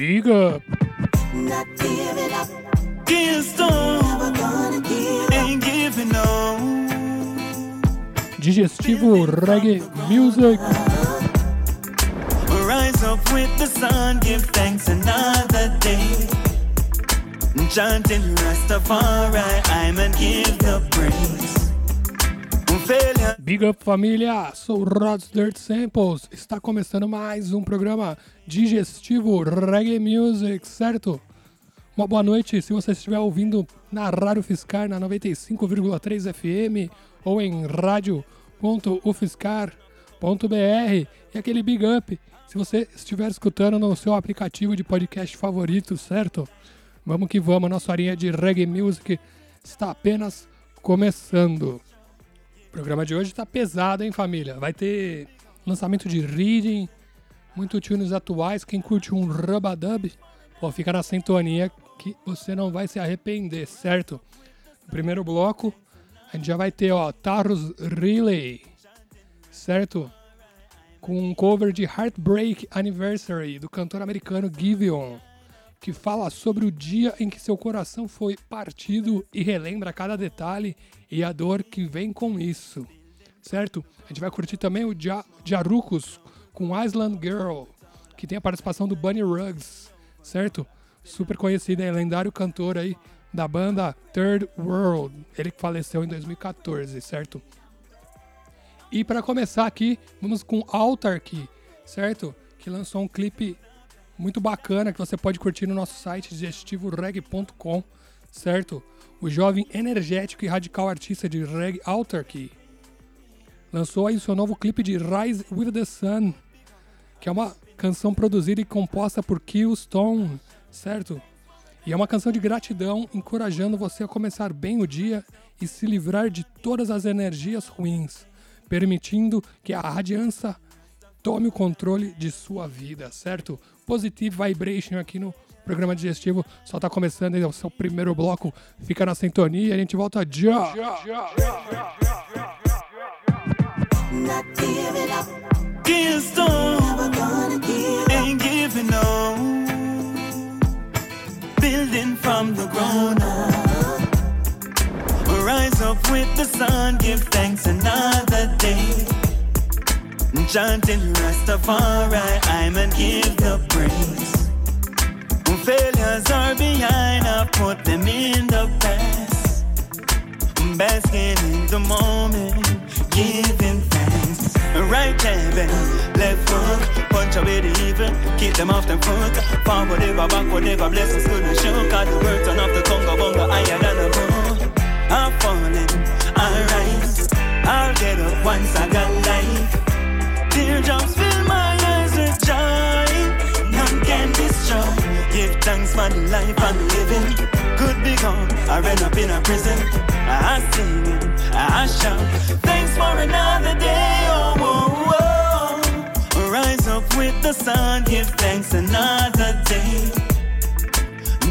Big Up. Not up, give up. ain't giving. Digestivo Reggae Music. Rise up with the sun, give thanks another day. Chanting Rastafari, I'm and give the praise. Failure, Big Up família, sou Rods Dirt Samples. Está começando mais um programa digestivo Reggae Music, certo? Uma boa noite se você estiver ouvindo na Rádio Fiscar na 95,3 FM ou em rádio.ufiscar.br e aquele Big Up se você estiver escutando no seu aplicativo de podcast favorito, certo? Vamos que vamos, nossa horinha de Reggae Music está apenas começando. O programa de hoje tá pesado, hein, família? Vai ter lançamento de reading, muito tunes atuais. Quem curte um rubadub, pô, fica na sintonia que você não vai se arrepender, certo? No primeiro bloco, a gente já vai ter, ó, Tarros Relay, certo? Com um cover de Heartbreak Anniversary, do cantor americano Giveon que fala sobre o dia em que seu coração foi partido e relembra cada detalhe e a dor que vem com isso. Certo? A gente vai curtir também o Ja- Jarucos com Island Girl, que tem a participação do Bunny Ruggs, certo? Super conhecido, é lendário cantor aí da banda Third World. Ele que faleceu em 2014, certo? E para começar aqui, vamos com Autarky, certo? Que lançou um clipe muito bacana que você pode curtir no nosso site digestivoreg.com, certo? O jovem energético e radical artista de reggae Autarky lançou aí o seu novo clipe de Rise with the Sun, que é uma canção produzida e composta por Killstone, certo? E é uma canção de gratidão, encorajando você a começar bem o dia e se livrar de todas as energias ruins, permitindo que a radiância tome o controle de sua vida, certo? Positive Vibration aqui no programa digestivo. Só tá começando aí o seu primeiro bloco. Fica na sintonia e a gente volta já. Building from the ground up. Rise up with the sun, give thanks another day. Chanting Rastafari, I'm and give the praise. When Failures are behind, I put them in the past. I'm Basking in the moment, giving thanks. Right hand, left foot, punch away the evil, keep them off the foot. Forward ever, backward ever, blessings the show. Cause the words turn off the conga bonga higher than a boat. I'm falling, the life I'm living. Could be gone, I ran up in a prison. I sing it, I shout. Thanks for another day. Oh, oh, oh. Rise up with the sun. Give thanks another day.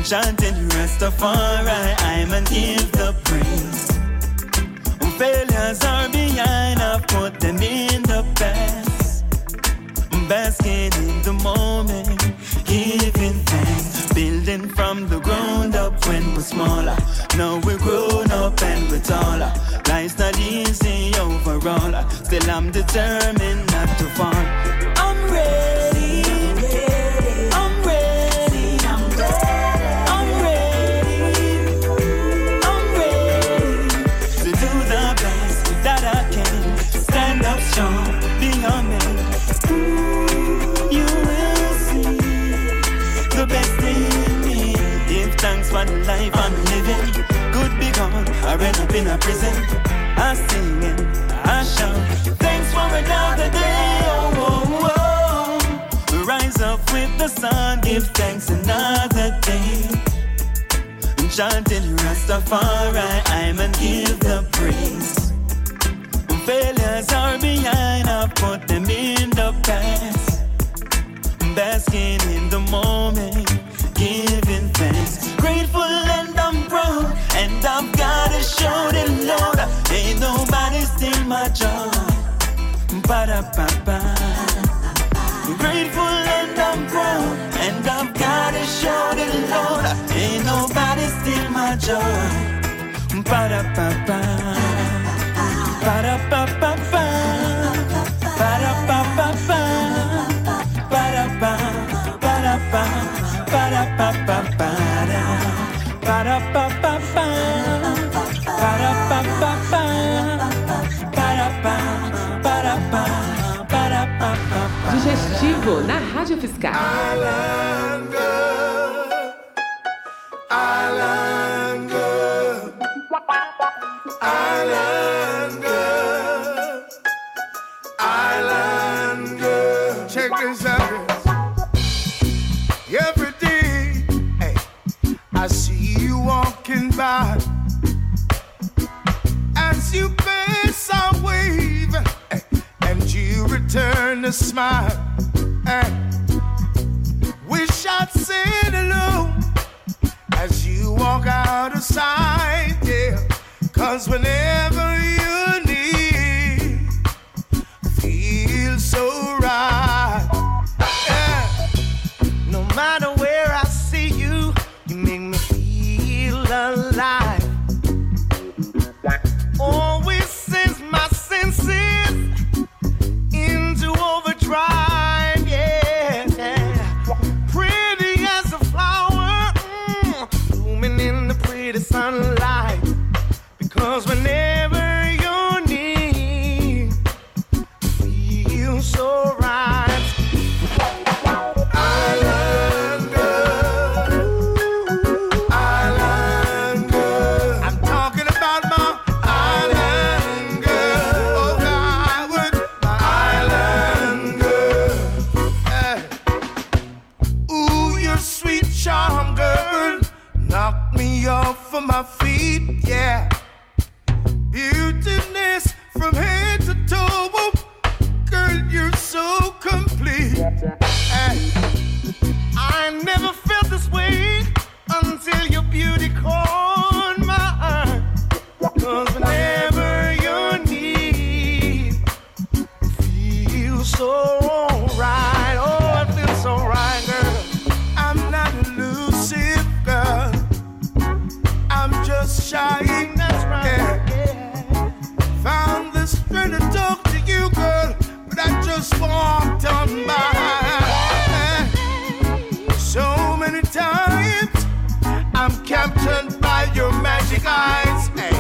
Chanting Rastafari, I'm and give the praise. Failures are behind, I've put them in the past. Basking in the moment, giving thanks. Building from the ground up when we're smaller. Now we're grown up and we're taller. Life's not easy overall. Still, I'm determined not to fall. I ran up in a prison. I sing and I shout. Thanks for another day. Oh, oh, oh. Rise up with the sun, give thanks another day. Chanting Rastafari, I'm and give the praise. Failures are behind, I put them papa. Grateful and I'm proud, and I've gotta shout it loud. Ain't nobody steal my joy. Para papa, para papa. Na Rádio UFSCar. Alanga, alanga, alanga, alanga. Check this out. Every day, hey, I see you walking by. As you pass, I wave, hey, and you return a smile. Wish I'd seen alone as you walk out of sight, yeah. Cause whenever you need, feel so right. Captain, by your magic eyes. Hey.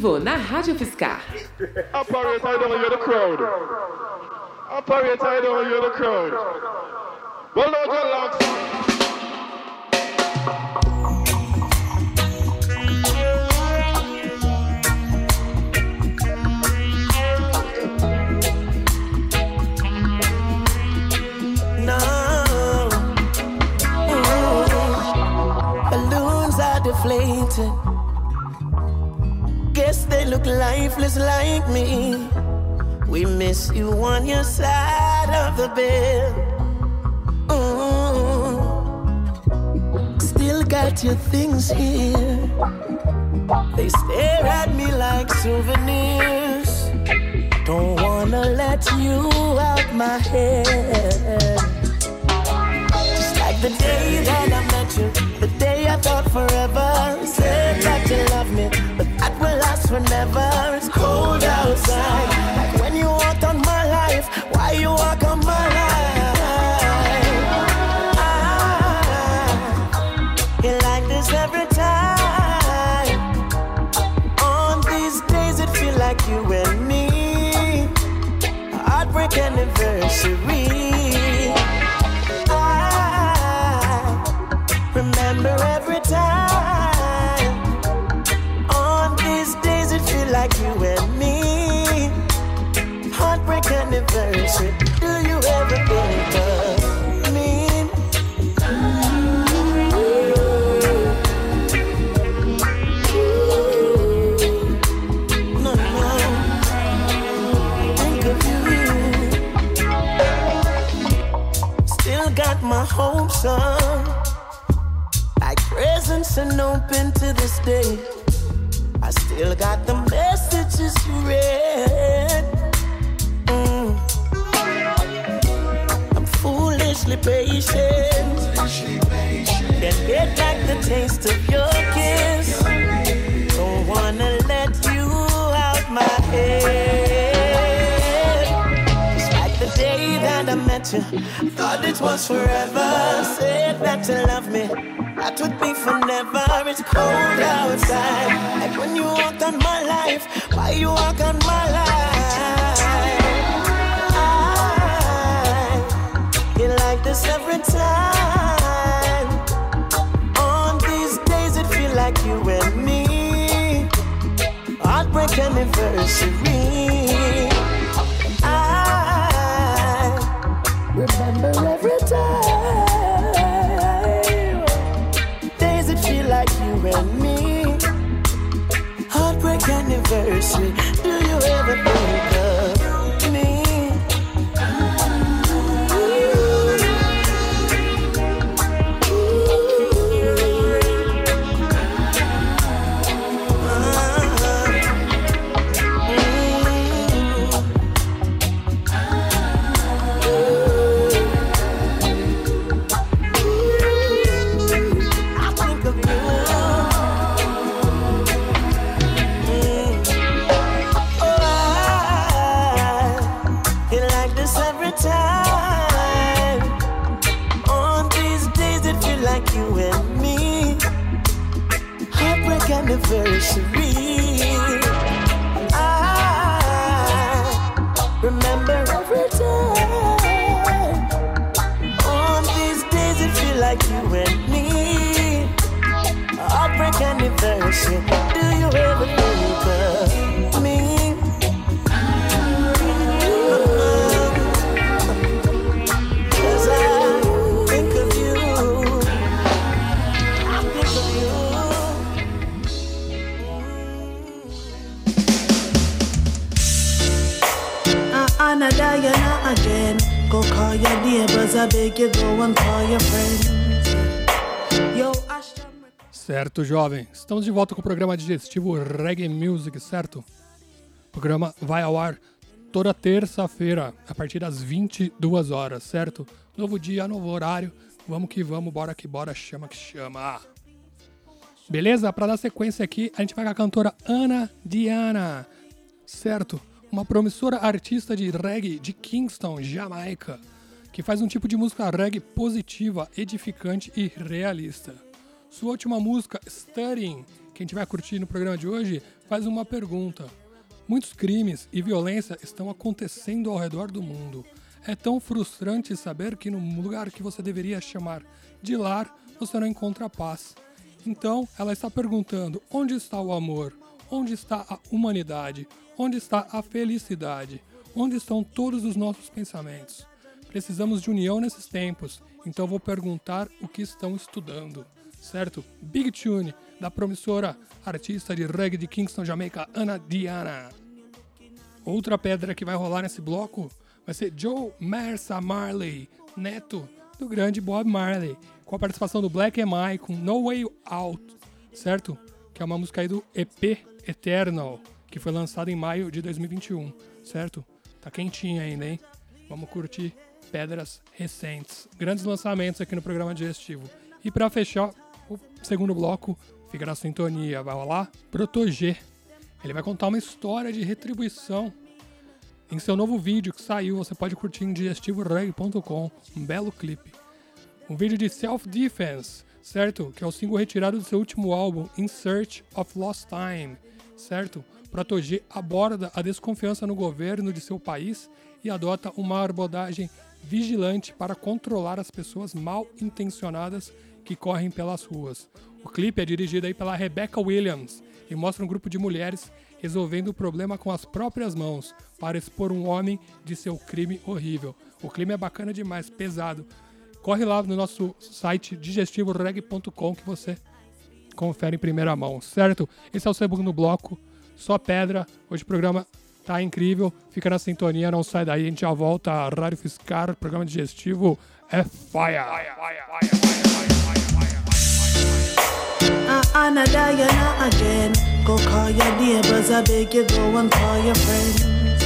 vivo na Rádio UFSCar. Apparent I don't hear the crowd. Apparent I don't hear the crowd. Well, no, your locks. deflating look lifeless like me. We miss you on your side of the bed. Mm. Still got your things here. They stare at me like souvenirs. Don't wanna let you out my head. Just like the day that I met you, the day I thought forever. Said that you love me, but that will last forever. It's cold outside. Like when you walked on my life, why you walk on my life? You like this every time. On these days, it feel like you and me. Heartbreak anniversary. Up. Like presents and open to this day. I still got the messages you read. Mm. I'm foolishly patient. Can't get back the taste of met you, thought it was forever. Said that you love me, that would be for never. It's cold outside, like when you walk on my life. Why you walk on my life? You like this every time. On these days, it feel like you and me. Heartbreak anniversary. number one. You. Uh, Anna Diana again. Go call your neighbors, I beg you, go and call your friends. Certo, jovem. Estamos de volta com o programa digestivo Reggae Music, certo? O programa vai ao ar toda terça-feira, a partir das 22 horas, certo? Novo dia, novo horário. Vamos que vamos, bora que bora, chama que chama. Beleza? Pra dar sequência aqui, a gente vai com a cantora Ana Diana, certo? Uma promissora artista de reggae de Kingston, Jamaica, que faz um tipo de música reggae positiva, edificante e realista. Sua última música, Studying, que a gente curtir no programa de hoje, faz uma pergunta. Muitos crimes e violência estão acontecendo ao redor do mundo. É tão frustrante saber que no lugar que você deveria chamar de lar, você não encontra paz. Então, ela está perguntando: onde está o amor? Onde está a humanidade? Onde está a felicidade? Onde estão todos os nossos pensamentos? Precisamos de união nesses tempos, então vou perguntar o que estão estudando. certo? Big Tune, da promissora artista de reggae de Kingston, Jamaica, Ana Diana. Outra pedra que vai rolar nesse bloco vai ser Joe Mersa Marley, neto do grande Bob Marley, com a participação do Black M.I. com No Way Out, certo? Que é uma música aí do EP Eternal, que foi lançado em maio de 2021, certo? Tá quentinha ainda, hein? Vamos curtir pedras recentes. Grandes lançamentos aqui no programa digestivo. E para fechar o segundo bloco, fica na sintonia, vai rolar Protogê. Ele vai contar uma história de retribuição. Em seu novo vídeo que saiu, você pode curtir em digestivoreg.com, um belo clipe. Um vídeo de self-defense, certo? Que é o single retirado do seu último álbum, In Search of Lost Time, certo? Protogê aborda a desconfiança no governo de seu país e adota uma abordagem vigilante para controlar as pessoas mal intencionadas que correm pelas ruas. O clipe é dirigido aí pela Rebecca Williams e mostra um grupo de mulheres resolvendo o problema com as próprias mãos para expor um homem de seu crime horrível. O clima é bacana demais, pesado. Corre lá no nosso site digestivoreg.com que você confere em primeira mão, certo? Esse é o segundo bloco, só pedra. Hoje o programa tá incrível. Fica na sintonia, não sai daí, a gente já volta. Rádio Fiscar, programa digestivo é fire. Uh, Anna again. Go call your neighbors, I beg you, go and call your friends.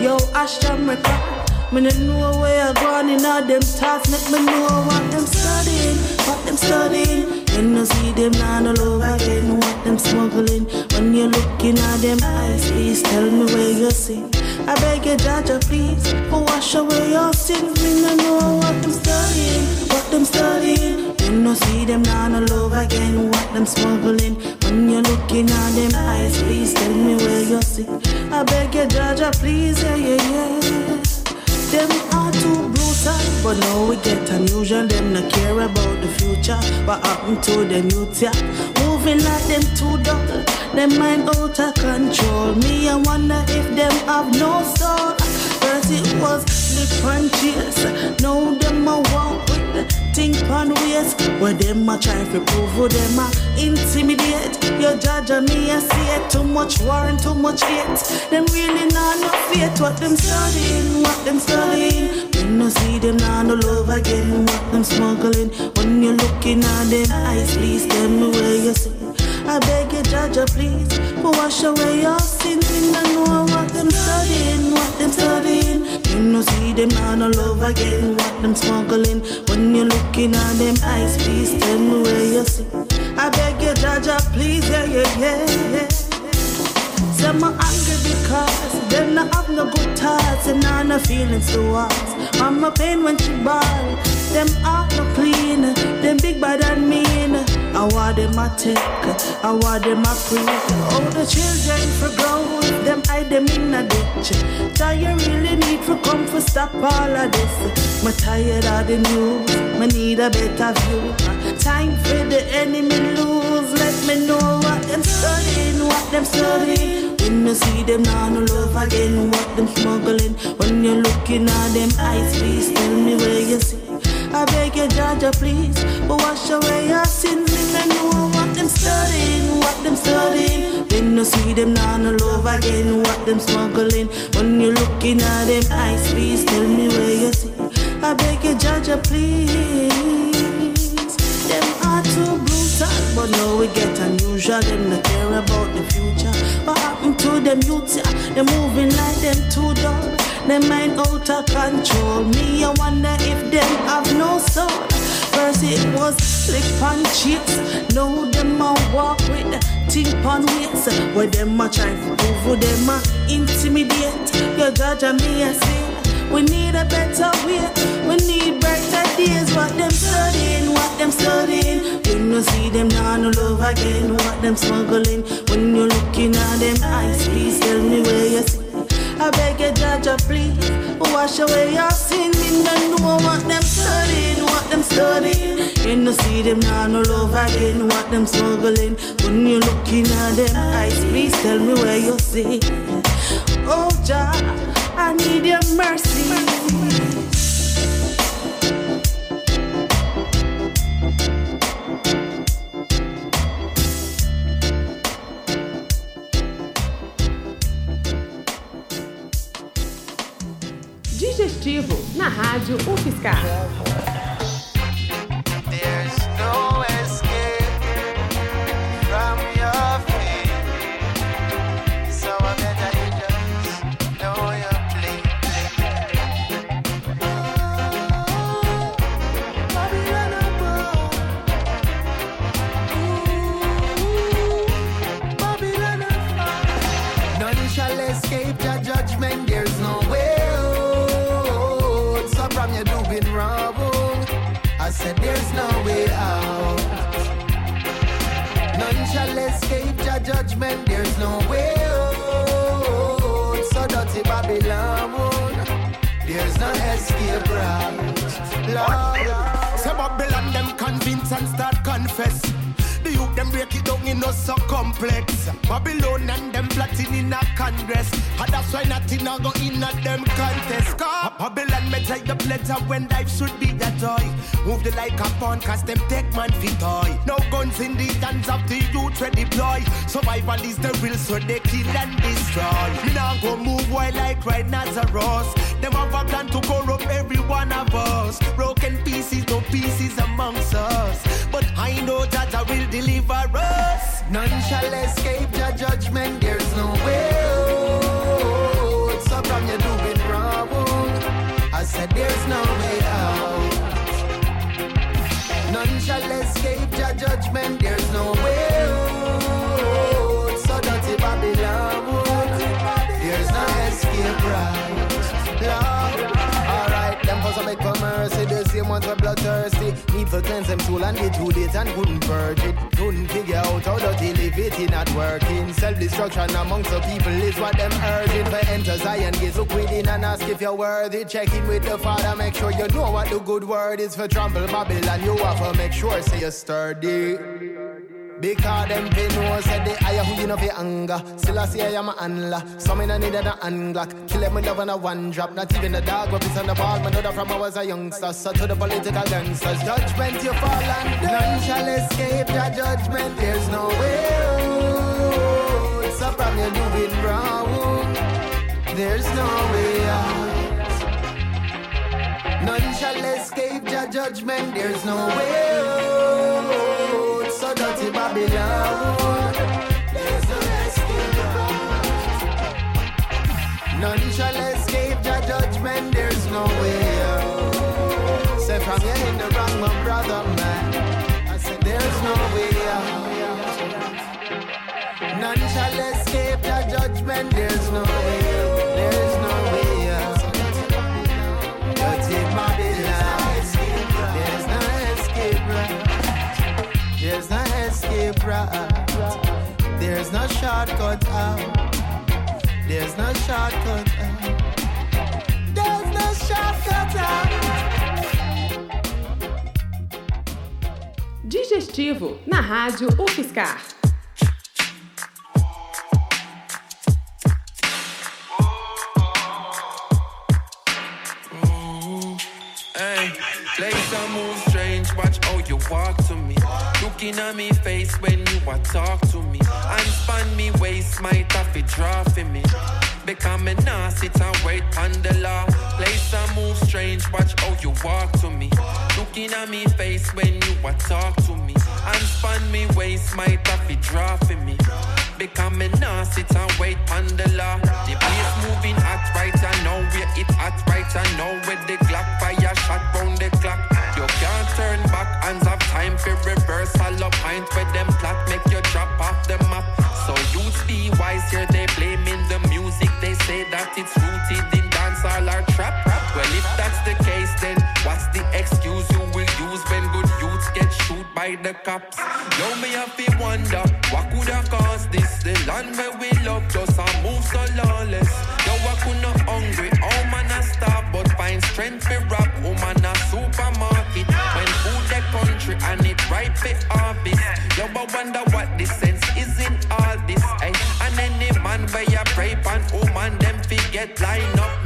Yo, Ashton. Me no know where I gone in all them thoughts. Make me know what them studying, what them studying. You no see them now all over again, what them smuggling. When you're looking at them eyes, please tell me where you see. I beg you, Jaja, please, wash away your sins. Me no know what them studying, what them studying. You no see them now all over again, what them smuggling. When you're looking at them eyes, please tell me where you see. I beg you, Jaja, please, yeah, yeah, yeah. But now we get unusual. Them not care about the future. What happened to them youth, yeah? Moving like them too dull. Them mind out of control. Me, I wonder if them have no soul. First it was slip and. Now them a walk with think on ways. Where them a try to prove who them a intimidate. Your judge and me, I see it. Too much war and too much hate. Them really not no faith. What them studying, what them studying. You no see them now no love again. What them smuggling. When you're looking at them eyes, please tell me where you see. I beg you, judge, please, but wash away your sins. Me no know what them studying, what them studying. You no see them now no love again. What them smuggling. When you're looking at them eyes, please tell me where you see. I beg you, judge, please, yeah, yeah, yeah, yeah. Some are angry because them not have no good thoughts and not no feelings towards. Mama pain when she ball. Them heart no clean. Them big bad and mean. I want them a take. I want them a free. All the children for grow. Them hide them in a ditch. You really need to come for stop all of this? Me tired of the news. Me need a better view. Time for the enemy lose. Let me know what them studying, what them studying. When you see them now, no love again. What them smuggling. When you're looking at them eyes, please tell me where you see. I beg you, Jaja, please, but wash away your sins. Me no know what them studying, what them studying. When you see them now, no love again. What them smuggling. When you're looking at them eyes, please tell me where you see. I beg you, Jaja, please. Them are too brutal, but now we get unusual. Them not care about the future. What happened to them youths? Yeah? They moving like them too dull. Them mind out of control. Me, I wonder if them have no soul. First it was slick on cheeks. Now them a walk with tip on weights. Where them a try to who them a intimidate. Your judge me I say. We need a better way. We need brighter days. What them studying, what them studying. You no see them now no love again. What them smuggling. When you're looking at them eyes, please tell me where you see. I beg you, Jaja, uh, please wash away your sin. Me no know what them studying, what them studying. You no see them now no love again. What them smuggling. When you're looking at them eyes, please tell me where you see. Oh, Jah, I need your mercy. Digestivo, na Rádio UFSCar. There's no way out. None shall escape your judgment. There's no way out. So dirty Babylon, there's no escape route. Lord, Say Babylon them convince and start confess. The youth them break it down in no so complex. Babylon and them plotting in a congress. And that's why nothing a go in at them contest. Cause Babylon may take the pleasure when life should be a joy. Move the like a pawn cause them take man fit toy. No guns in the hands of the youth we deploy. Survival is the real so they kill and destroy. Me now go move while like right Nazareth. Them have a plan to corrupt every one of us. Broken pieces, no pieces amongst us. But I know that I will deliver us. none shall escape your judgment. There's no way out. So from you doing wrong, I said there's no way out. None shall escape your judgment. There's no way bloodthirsty. Need for cleanse them soul and get too it and couldn't purge it. Couldn't figure out how dirty live it not working. Self-destruction amongst the people is what them urging. For enter Zion, gates look within and ask if you're worthy. Check in with the Father, make sure you know what the good word is for trample Babylon. You have to make sure say you're sturdy. Because them pay no said they hire who you know for anger. Still I say I am a handler. Some in a need an unglock. Kill them with love on a one drop. Not even the dog weapons on the ball. My daughter from I was a youngster. So to the political gangsters. Judgment you fall under. None shall escape your judgment. There's no way out. So from you doing wrong. There's no way out. None shall escape your judgment. There's no way out. None shall escape your judgment. There's no way out. From in the wrong, my brother, man. I said there's no way out. None shall escape your judgment. There's no way shortcut out. There's no shortcut out. There's no shortcut out. Digestivo na Rádio UFSCar. Hey, place I move strange, watch how you walk to me. Looking at me face when you a talk to me. And span me waist, might have it draw for me. Become a nah sit and wait on the law. Place I move strange, watch how you walk to me. Looking at me face when you a talk to me. And span me waist, might have it draw for me. Become a nah sit and wait on the law. The place moving hot right I know where it hot right I know where the Glock fire shot round the clock. You can't turn back, hands have time for reversal up pint where them plot make you drop off the map. So youths be wise here, they blaming the music. They say that it's rooted in dancehall or trap. Well, if that's the case, then what's the excuse you will use when good youths get shoot by the cops? Yo, me have to wonder what could have caused this. The land where we for harvest. Yo, I wonder what the sense is in all this. Ay. And any man where you pray pan woman, them forget line up,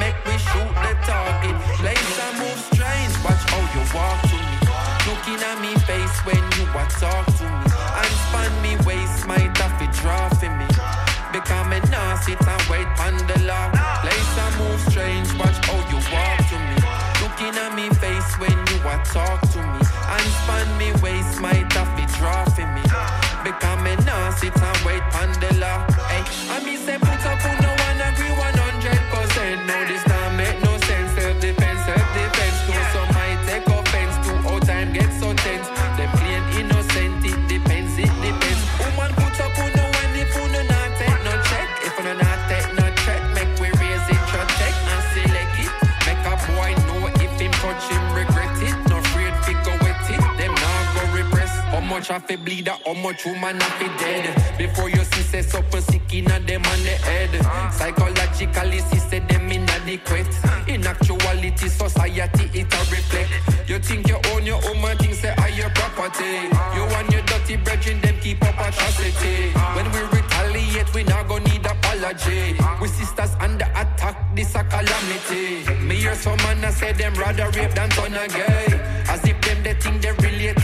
much I fi bleed or how much woman I fi dead. Before you see say something sick inna them on the head. Psychologically say them inadequate. In actuality society it a reflect. You think you own your own man think say are your property. You and your dirty brethren them keep up atrocity. When we retaliate we not gonna need apology. We sisters under attack this a calamity. Me hear some man a say them rather rape than turn a gay. As if them they think they related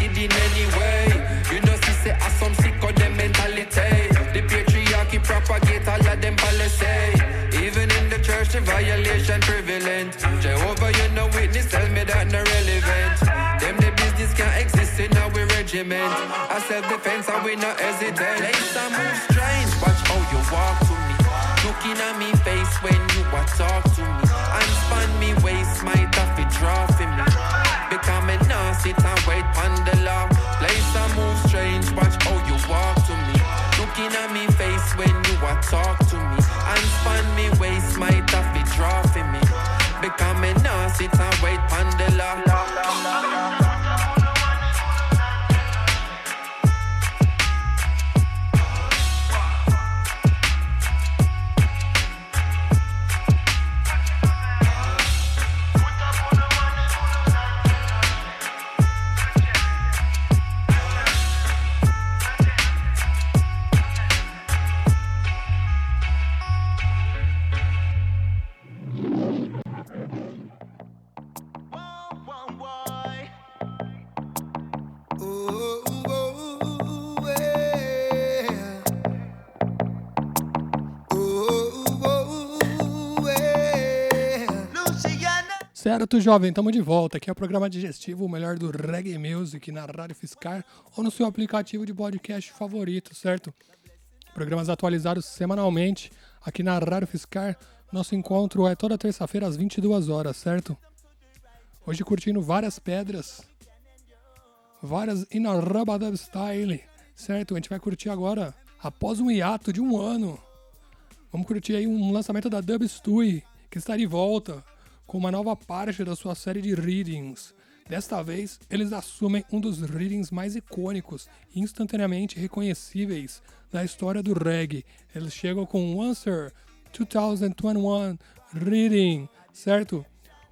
patriarchy propagate all of them policy. Even in the church the violation prevalent. Jehovah you know witness tell me that no relevant. Them the business can't exist in our regiment. I self defense and we not hesitate. Place and move strange, watch how you walk to me. Looking at me face when you are talk to me. And span me waist, might have to draw for me. Because me nah sit and wait on talk Certo, jovem, estamos de volta. Aqui é o programa digestivo, o melhor do reggae music na Rádio Fiscar ou no seu aplicativo de podcast favorito, certo? Programas atualizados semanalmente aqui na Rádio Fiscar. Nosso encontro é toda terça-feira às 22 horas, certo? Hoje curtindo várias pedras, várias Inarabadab Style, certo? A gente vai curtir agora, após um hiato de um ano, vamos curtir aí um lançamento da Dub Stewie, que está de volta com uma nova parte da sua série de readings. Desta vez, eles assumem um dos readings mais icônicos e instantaneamente reconhecíveis da história do reggae. Eles chegam com Answer 2021 Reading, certo?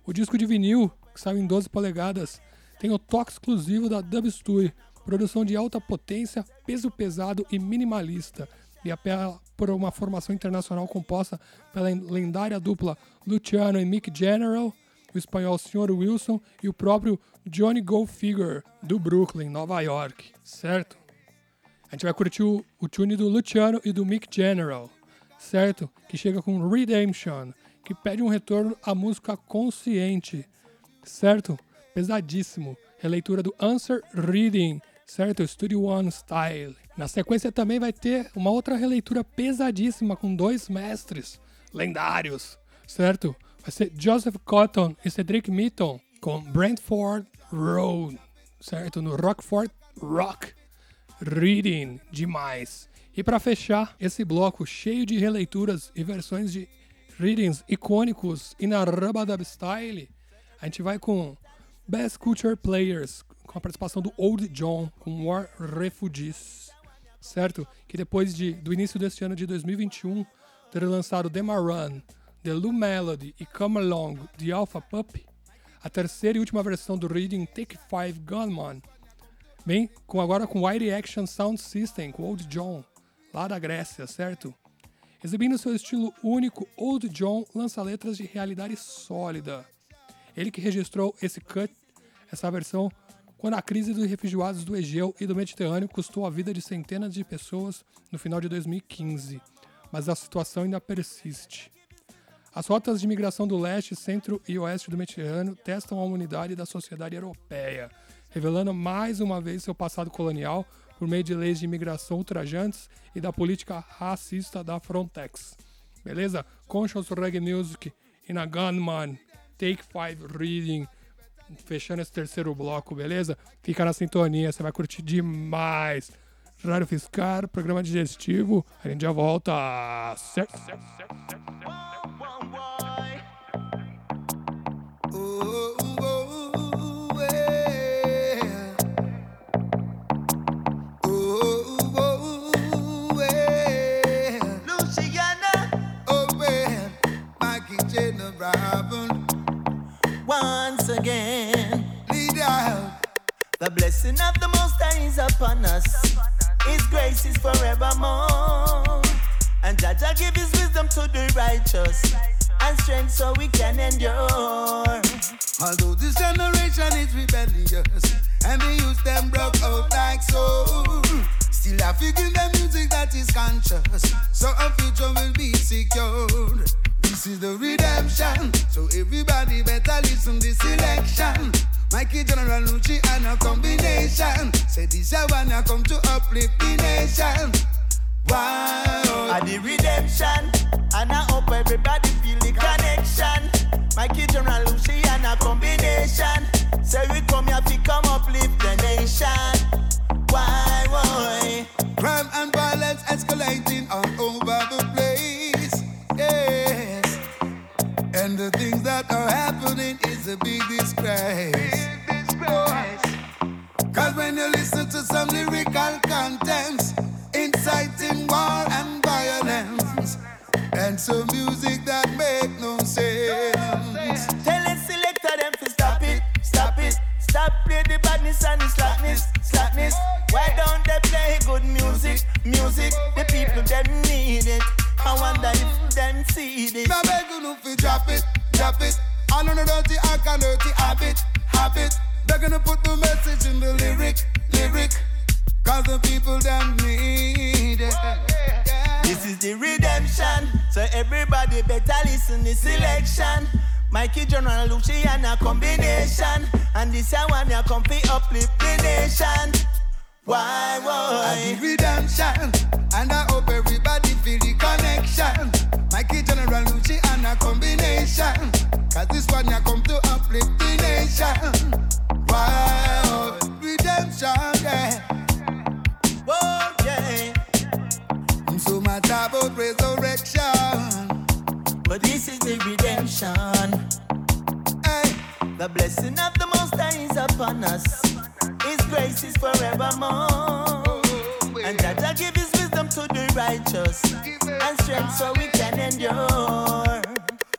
O disco de vinil, que saiu em 12 polegadas, tem o toque exclusivo da Dub Stewie, produção de alta potência, peso pesado e minimalista, e apela por uma formação internacional composta pela lendária dupla Luciano e Mick General, o espanhol Sr. Wilson e o próprio Johnny Go Figure, do Brooklyn, Nova York, certo? A gente vai curtir o, o tune do Luciano e do Mick General, certo? Que chega com Redemption, que pede um retorno à música consciente, certo? Pesadíssimo. Releitura do Answer Reading, certo? Studio One Style. Na sequência também vai ter uma outra releitura pesadíssima com dois mestres lendários, certo? Vai ser Joseph Cotton e Cedric Mitton com Brentford Road, certo? No Rockford Rock Reading, demais. E para fechar esse bloco cheio de releituras e versões de readings icônicos e na Rubadub Style, a gente vai com Best Culture Players, com a participação do Old John, com War Refugees, certo? Que depois de, do início deste ano de 2021, ter lançado The Run, The Lou Melody e Come Along, The Alpha Pup, a terceira e última versão do reading Take 5 Gunman, Bem, com agora com Wide Action Sound System, com Old John, lá da Grécia, certo? Exibindo seu estilo único, Old John lança letras de realidade sólida. Ele que registrou esse cut, essa versão, quando a crise dos refugiados do Egeu e do Mediterrâneo custou a vida de centenas de pessoas no final de 2015. Mas a situação ainda persiste. As rotas de migração do leste, centro e oeste do Mediterrâneo testam a unidade da sociedade europeia, revelando mais uma vez seu passado colonial por meio de leis de imigração ultrajantes e da política racista da Frontex. Beleza? Conscious Reggae Music e na Gunman, Take Five Reading, fechando esse terceiro bloco, beleza? Fica na sintonia, você vai curtir demais. Rádio Fiscar, programa digestivo, a gente já volta. Certo, certo. Once again, lead out. the blessing of the Most High is upon us. His grace is forevermore. And Jah Jah give his wisdom to the righteous and strength so we can endure. Although this generation is rebellious and they use them broke out like so, still I in the music that is conscious, so our future will be secured. This is the redemption, so everybody better listen this election. Mikey General Luciano combination. Say this a one I come to uplift the nation. Wow. At the redemption, and I hope everybody feel the connection. Mikey General Luciano combination. Say we come here to come uplift the nation. Why, why? Crime and violence escalating all over the And the things that are happening is a big disgrace. Cause when you listen to some lyrical contents, inciting war and violence, and some music that make no sense. Tell the selector them to stop it, stop it. Stop play the badness and the slackness, slackness. Why don't they play good music, music? The people them need it. I wonder if them see this. Now beg you fi drop it, drop it. All know the dirty act and dirty habit, habit. They're gonna put the message in the lyric, lyric. Cause the people them need it. This is the redemption. So everybody better listen this selection. Mikey General Luciano combination. And this one ya come fi uplift the nation. Why, why? the redemption. And I hope everybody feel the connection. Mikey General Lucci and a combination. Cause this one ya come to uplift the nation. Wow, redemption, yeah. Whoa, yeah. So much about resurrection. But this is the redemption. Hey. The blessing of the Most High is upon us. His grace is forevermore. And Jah Jah give his wisdom to the righteous and strength so we can endure.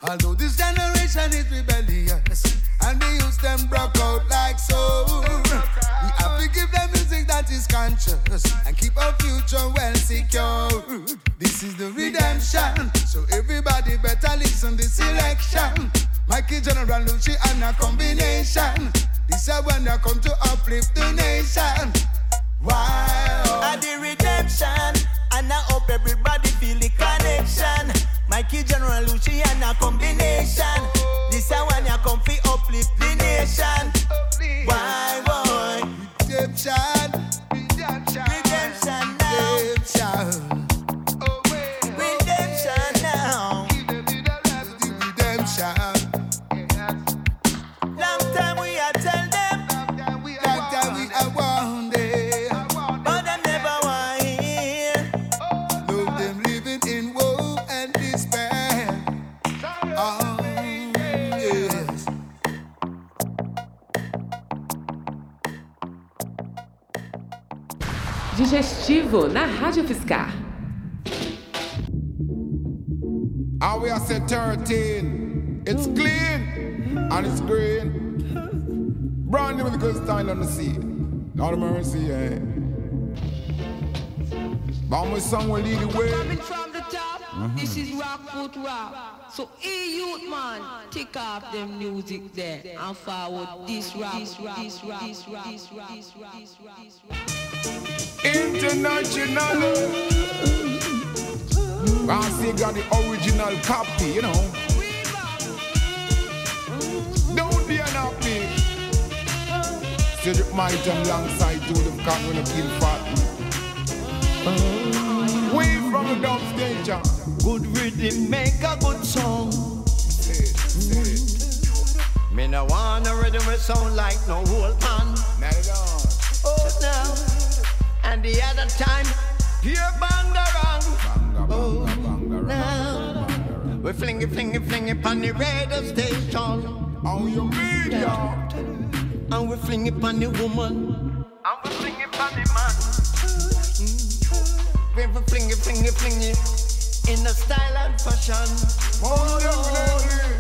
Although this generation is rebellious and they use them broke out like so, we have to give them music that is conscious and keep our future well secured. This is the redemption, so everybody better listen this selection. Mikey General Lucci and a combination. This is when I come to uplift the nation. Wow. At the redemption, and I hope everybody feel the connection. Mikey General Luciano combination. This is one I come fi uplift the nation. Digestivo na Rádio UFSCar. And we are set 13. It's clean and it's green. Brand new because style on the sea. Not a mercy, eh? But my song will lead the way. Coming from the top, this is Rockfort Rock. So, hey, youth man, take off them music there and forward this rock, this rock, this rock, this rock, this rock, this rock, International. Once you got the original copy, you know. Don't be unhappy. Cedric Myton alongside Judith Cotton when a feel fat. Way from the dump danger. Good rhythm make a good song. Me no want a rhythm with sound like no old man. Not at all. Oh, no. And the other time, pure bangarang. Oh now. We fling it, fling it, fling it on the radio station. How you mean, y'all? And we fling it on the woman. And we fling it on the man. Mm. We we fling it, fling it, fling it in the style and fashion. Oh,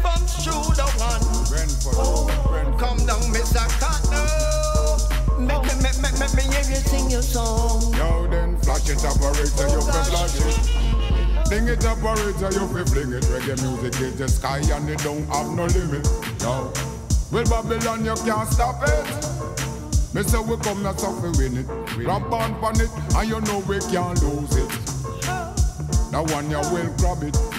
from shoulder one. Brentford, Come down, Mr. Cotton. Make me, make me, make me hear you sing your song. Yo, then flash it, operator, you fi oh, flash it. Fling it, operator, you fi fling it. Reggae music is the sky and it don't have no limit. Yo, well, Babylon, you can't stop it. Me say we come here so fi win it. Grab on pon it, and you know we can't lose it. That one you will grab it.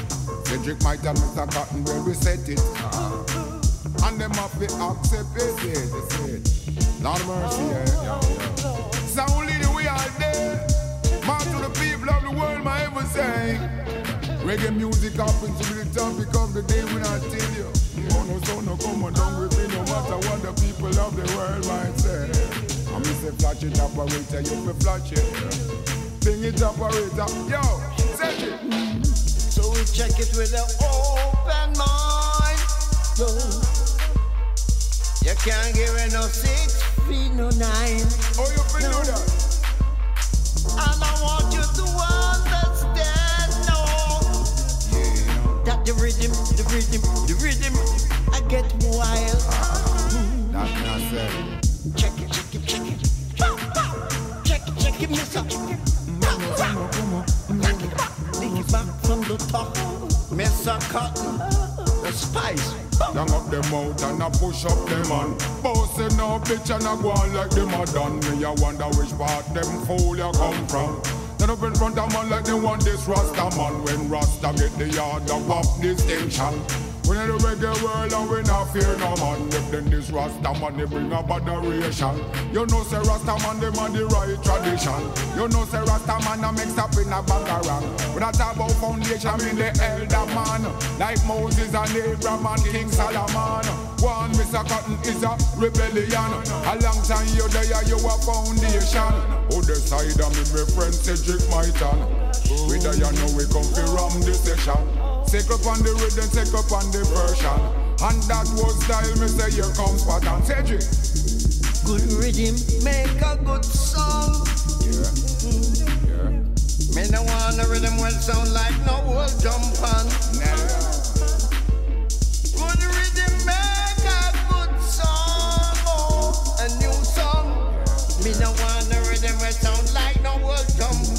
Cedric Myton have Mr. Cotton where we set it. Uh-huh. And them have to accept it. Yeah, they say it. Lord mercy, yeah. So only the way out there. Man to the people of the world, my ever say. Reggae music happens to be the time because the day when I tell you. Oh no, so no come on down with me no matter what the people of the world might say. I me say flash it operator, you fi flash it. Bring it operator, yo, set it. We check it with an open mind. Yo. You can't give it no six feet, no nine. Oh, you fi do that? And I want you to understand, no. That the rhythm, the rhythm, the rhythm, I get wild. That me I say. Check it, check it, check it. Bow, bow. Check it, check it, mister. Bow, Mr. Cotton, the spice. Long up them out and I push up them man. Bossing no bitch and I go on like them a done. Me I wonder which part them fool you come from. Then up in front of man like they want this Rasta man. When Rasta get the yard of pop distinction. We in the reggae world and we not fear no man. If then this Rasta man they bring up adoration. You know say Rasta man them on the right tradition. You know say Rasta man a mix up in a bangarang. When I talk about foundation, I mean the elder man. Like Moses and Abraham and King Solomon. One Mr. Cotton is a rebellion. A long time you there, you a foundation. Other side of me, my friend Cedric Myton. We there, you know we come ram the session. Take up on the rhythm, take up on the version. And that was style, me say here comes pattern. Cedric. Good rhythm, make a good song. Yeah. Me no want a rhythm will sound like no old jump on. Good rhythm, make a good song. Oh, a new song. Me no want a rhythm will sound like no old jump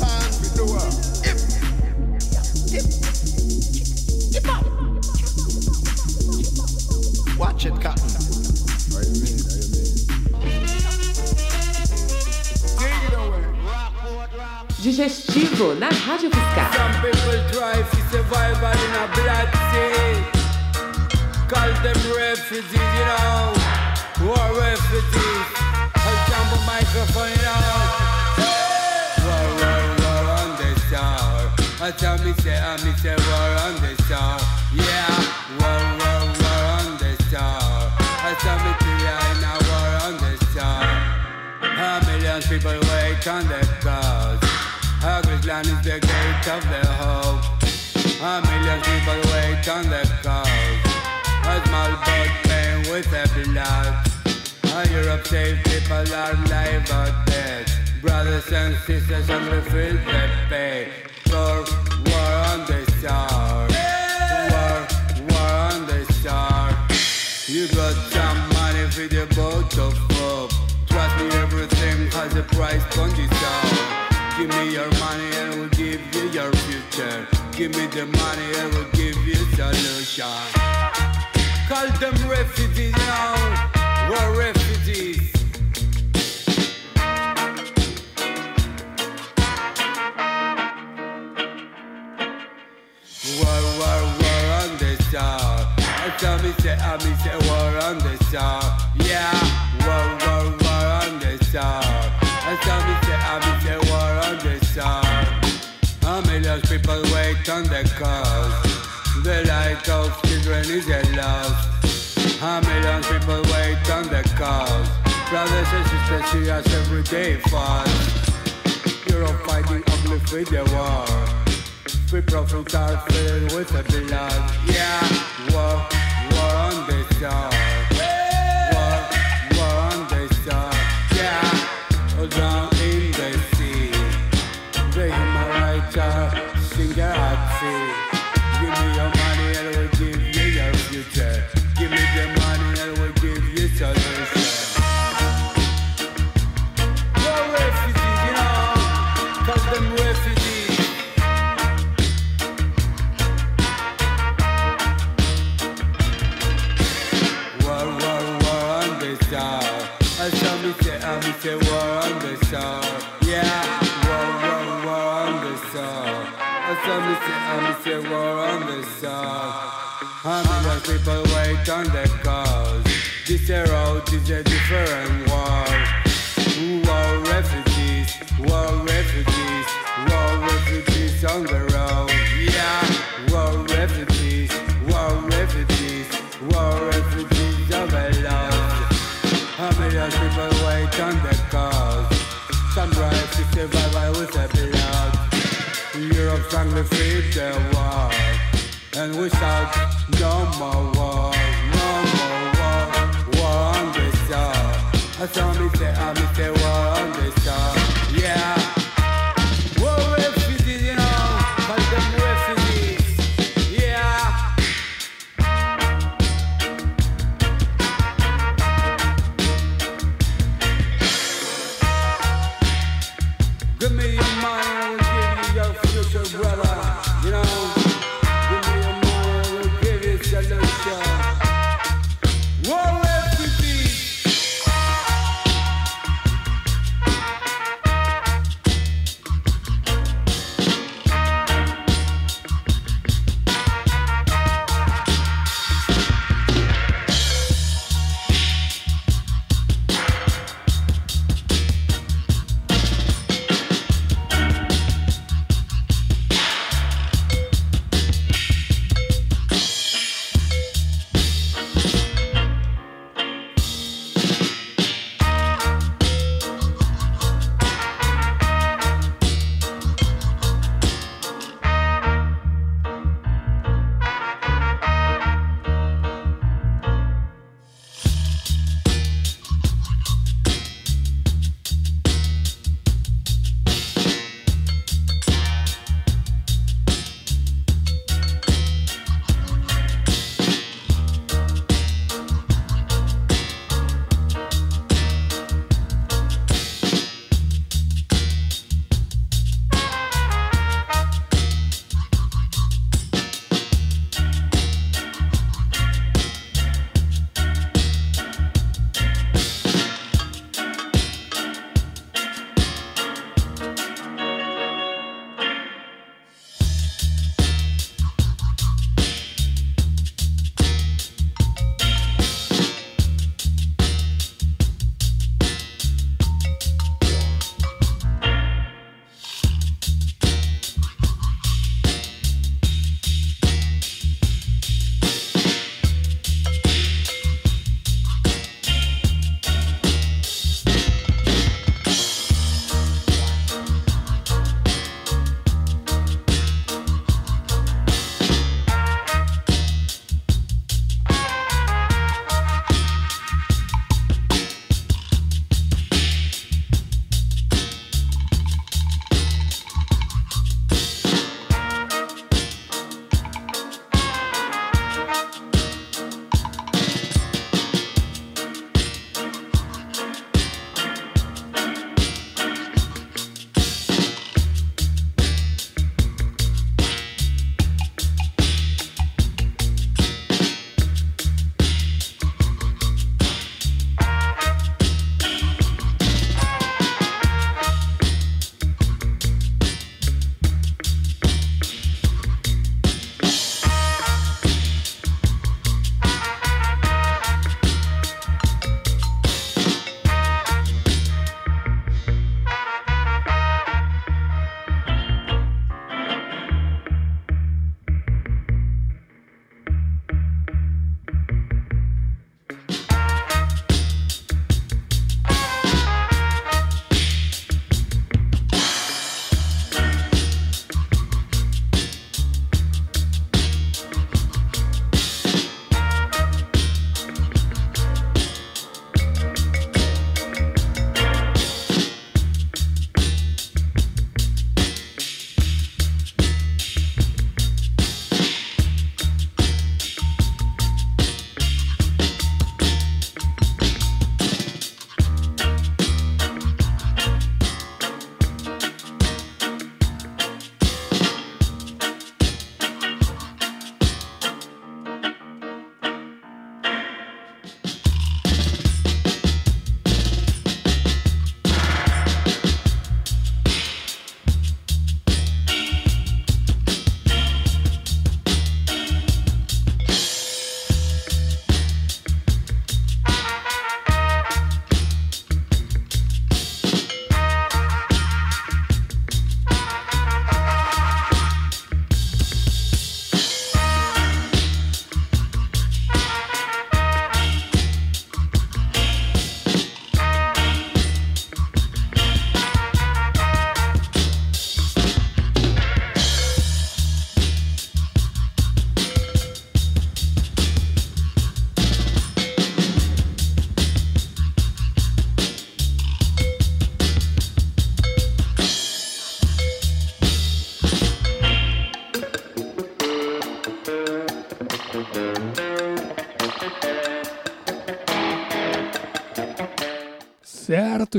Watch it, Cotton. What you mean? What you mean? Take it away. Digestivo na Rádio UFSCar. Some people try to survive in a blood sea. Call them refugees, you know. War refugees. I jump a microphone, you know. War, war, war on the star. I tell me say, I me say war on the star. Yeah, war, war, war on the star. I tell me to you, war on the star. A million people wait on the cross. Ugly land is the gate of the hope. A million people wait on the cross. A small boat playing with the blood. A Europe safe people are alive or dead. Brothers and sisters we feel the pain. War, war on the star. War, war on the star. You got for the boat to hope. Trust me, everything has a price this song. Give me your money and we'll give you your future. Give me the money and we'll give you solution. Call them refugees now. We're refugees. War, war, war on the star. I tell me say, I me say war on Certo, is get lost. How millions people wait on the cars? Brothers and sisters, see us every day fast. Europe fighting ugly with the war. We profits are filled with the blood. Yeah, war, war on the stars.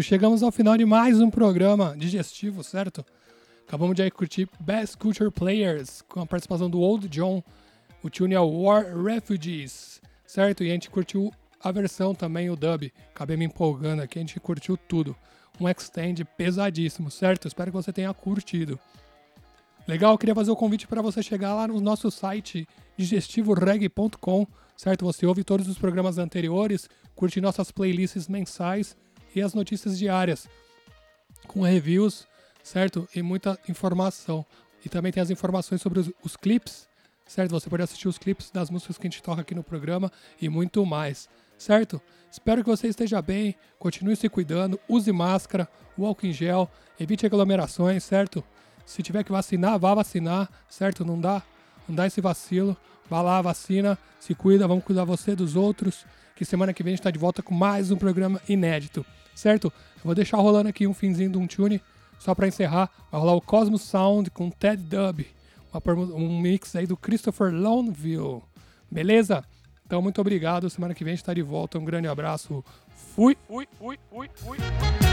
Chegamos ao final de mais um programa digestivo, certo? Acabamos de curtir Best Culture Players com a participação do Old John. O tune é War Refugees, certo? E a gente curtiu a versão também, o dub. Acabei me empolgando aqui, a gente curtiu tudo. Um extend pesadíssimo, certo? Espero que você tenha curtido. Legal, queria fazer o convite para você chegar lá no nosso site digestivoreg.com, certo? Você ouve todos os programas anteriores, curte nossas playlists mensais e as notícias diárias, com reviews, certo? E muita informação. E também tem as informações sobre os, os clipes, certo? Você pode assistir os clipes das músicas que a gente toca aqui no programa e muito mais, certo? Espero que você esteja bem, continue se cuidando, use máscara, álcool em gel, evite aglomerações, certo? Se tiver que vacinar, vá vacinar, certo? Não dá, não dá esse vacilo. Vá lá, vacina, se cuida, vamos cuidar você dos outros. Que semana que vem a gente está de volta com mais um programa inédito, certo? Eu vou deixar rolando aqui um finzinho de um tune, só para encerrar. Vai rolar o Cosmos Sound com Ted Dub, um mix aí do Christopher Loneville, beleza? Então, muito obrigado. Semana que vem a gente está de volta. Um grande abraço. Fui, fui, fui, fui, fui.